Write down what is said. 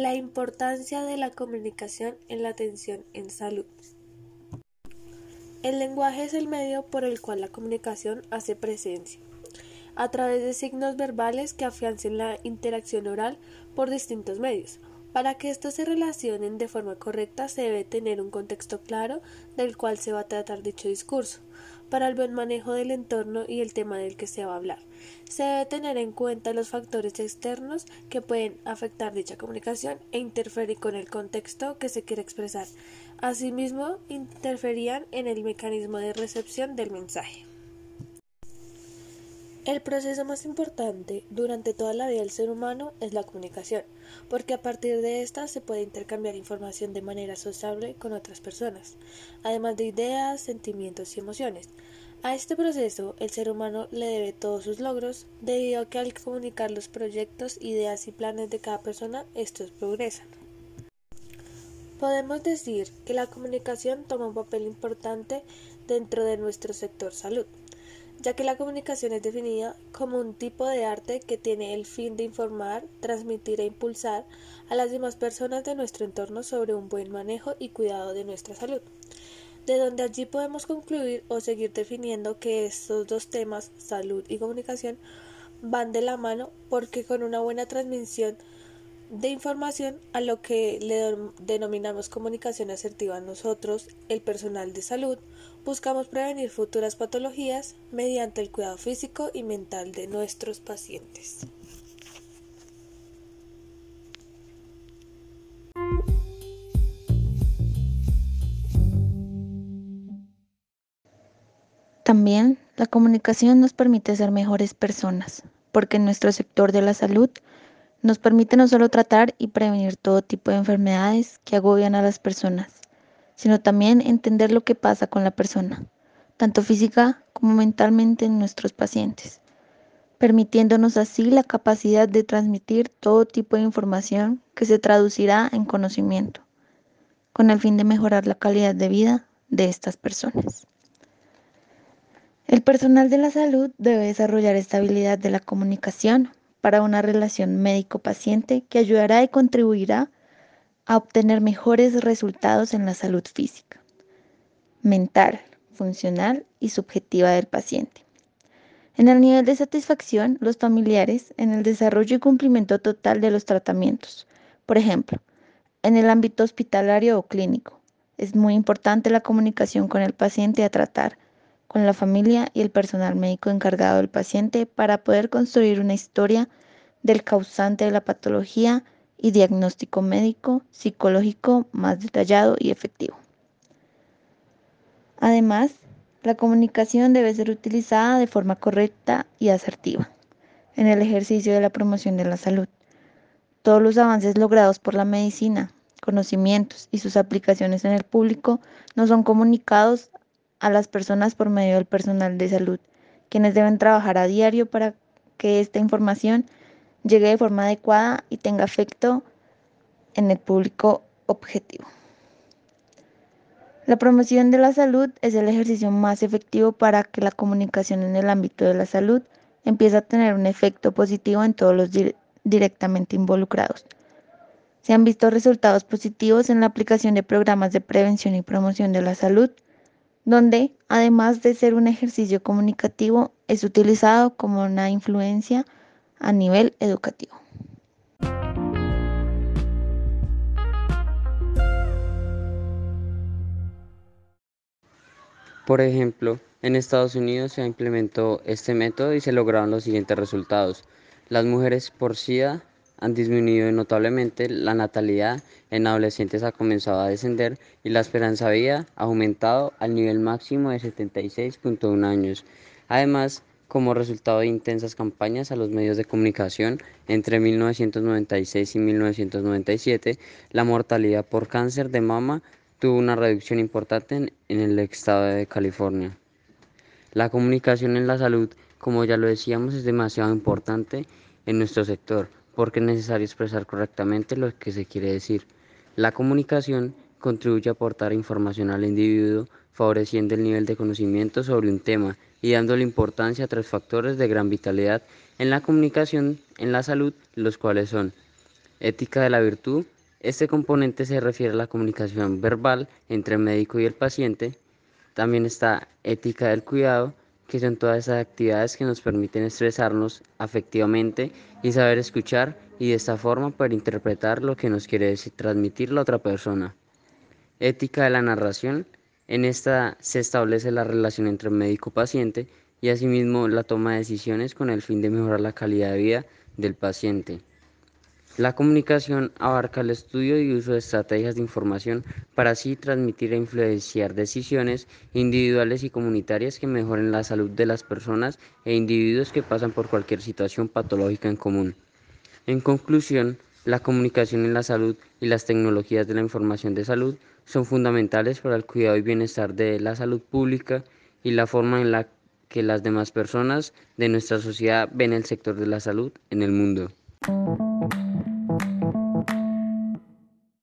La importancia de la comunicación en la atención en salud. El lenguaje es el medio por el cual la comunicación hace presencia, a través de signos verbales que afiancen la interacción oral por distintos medios. Para que estos se relacionen de forma correcta se debe tener un contexto claro del cual se va a tratar dicho discurso para el buen manejo del entorno y el tema del que se va a hablar. Se debe tener en cuenta los factores externos que pueden afectar dicha comunicación e interferir con el contexto que se quiere expresar. Asimismo, interferían en el mecanismo de recepción del mensaje. El proceso más importante durante toda la vida del ser humano es la comunicación, porque a partir de esta se puede intercambiar información de manera sociable con otras personas, además de ideas, sentimientos y emociones. A este proceso el ser humano le debe todos sus logros, debido a que al comunicar los proyectos, ideas y planes de cada persona, estos progresan. Podemos decir que la comunicación toma un papel importante dentro de nuestro sector salud ya que la comunicación es definida como un tipo de arte que tiene el fin de informar, transmitir e impulsar a las demás personas de nuestro entorno sobre un buen manejo y cuidado de nuestra salud. De donde allí podemos concluir o seguir definiendo que estos dos temas, salud y comunicación, van de la mano porque con una buena transmisión de información a lo que le denominamos comunicación asertiva nosotros, el personal de salud, buscamos prevenir futuras patologías mediante el cuidado físico y mental de nuestros pacientes. También la comunicación nos permite ser mejores personas, porque en nuestro sector de la salud nos permite no solo tratar y prevenir todo tipo de enfermedades que agobian a las personas, sino también entender lo que pasa con la persona, tanto física como mentalmente en nuestros pacientes, permitiéndonos así la capacidad de transmitir todo tipo de información que se traducirá en conocimiento, con el fin de mejorar la calidad de vida de estas personas. El personal de la salud debe desarrollar esta habilidad de la comunicación para una relación médico-paciente que ayudará y contribuirá a obtener mejores resultados en la salud física, mental, funcional y subjetiva del paciente. En el nivel de satisfacción, los familiares en el desarrollo y cumplimiento total de los tratamientos. Por ejemplo, en el ámbito hospitalario o clínico, es muy importante la comunicación con el paciente a tratar, con la familia y el personal médico encargado del paciente para poder construir una historia del causante de la patología y diagnóstico médico, psicológico más detallado y efectivo. Además, la comunicación debe ser utilizada de forma correcta y asertiva en el ejercicio de la promoción de la salud. Todos los avances logrados por la medicina, conocimientos y sus aplicaciones en el público no son comunicados a las personas por medio del personal de salud, quienes deben trabajar a diario para que esta información llegue de forma adecuada y tenga efecto en el público objetivo. La promoción de la salud es el ejercicio más efectivo para que la comunicación en el ámbito de la salud empiece a tener un efecto positivo en todos los directamente involucrados. Se han visto resultados positivos en la aplicación de programas de prevención y promoción de la salud, donde, además de ser un ejercicio comunicativo, es utilizado como una influencia a nivel educativo. Por ejemplo, en Estados Unidos se implementó este método y se lograron los siguientes resultados. Las mujeres por SIDA han disminuido notablemente, la natalidad en adolescentes ha comenzado a descender y la esperanza de vida ha aumentado al nivel máximo de 76.1 años. Además, como resultado de intensas campañas a los medios de comunicación entre 1996 y 1997, la mortalidad por cáncer de mama tuvo una reducción importante en, el estado de California. La comunicación en la salud, como ya lo decíamos, es demasiado importante en nuestro sector porque es necesario expresar correctamente lo que se quiere decir. La comunicación contribuye a aportar información al individuo, favoreciendo el nivel de conocimiento sobre un tema y dándole importancia a tres factores de gran vitalidad en la comunicación en la salud, los cuales son Ética de la virtud. Este componente se refiere a la comunicación verbal entre el médico y el paciente. También está ética del cuidado, que son todas esas actividades que nos permiten expresarnos afectivamente y saber escuchar y de esta forma poder interpretar lo que nos quiere decir, transmitir la otra persona. Ética de la narración. En esta se establece la relación entre médico-paciente y asimismo la toma de decisiones con el fin de mejorar la calidad de vida del paciente. La comunicación abarca el estudio y uso de estrategias de información para así transmitir e influenciar decisiones individuales y comunitarias que mejoren la salud de las personas e individuos que pasan por cualquier situación patológica en común. En conclusión, la comunicación en la salud y las tecnologías de la información de salud son fundamentales para el cuidado y bienestar de la salud pública y la forma en la que las demás personas de nuestra sociedad ven el sector de la salud en el mundo.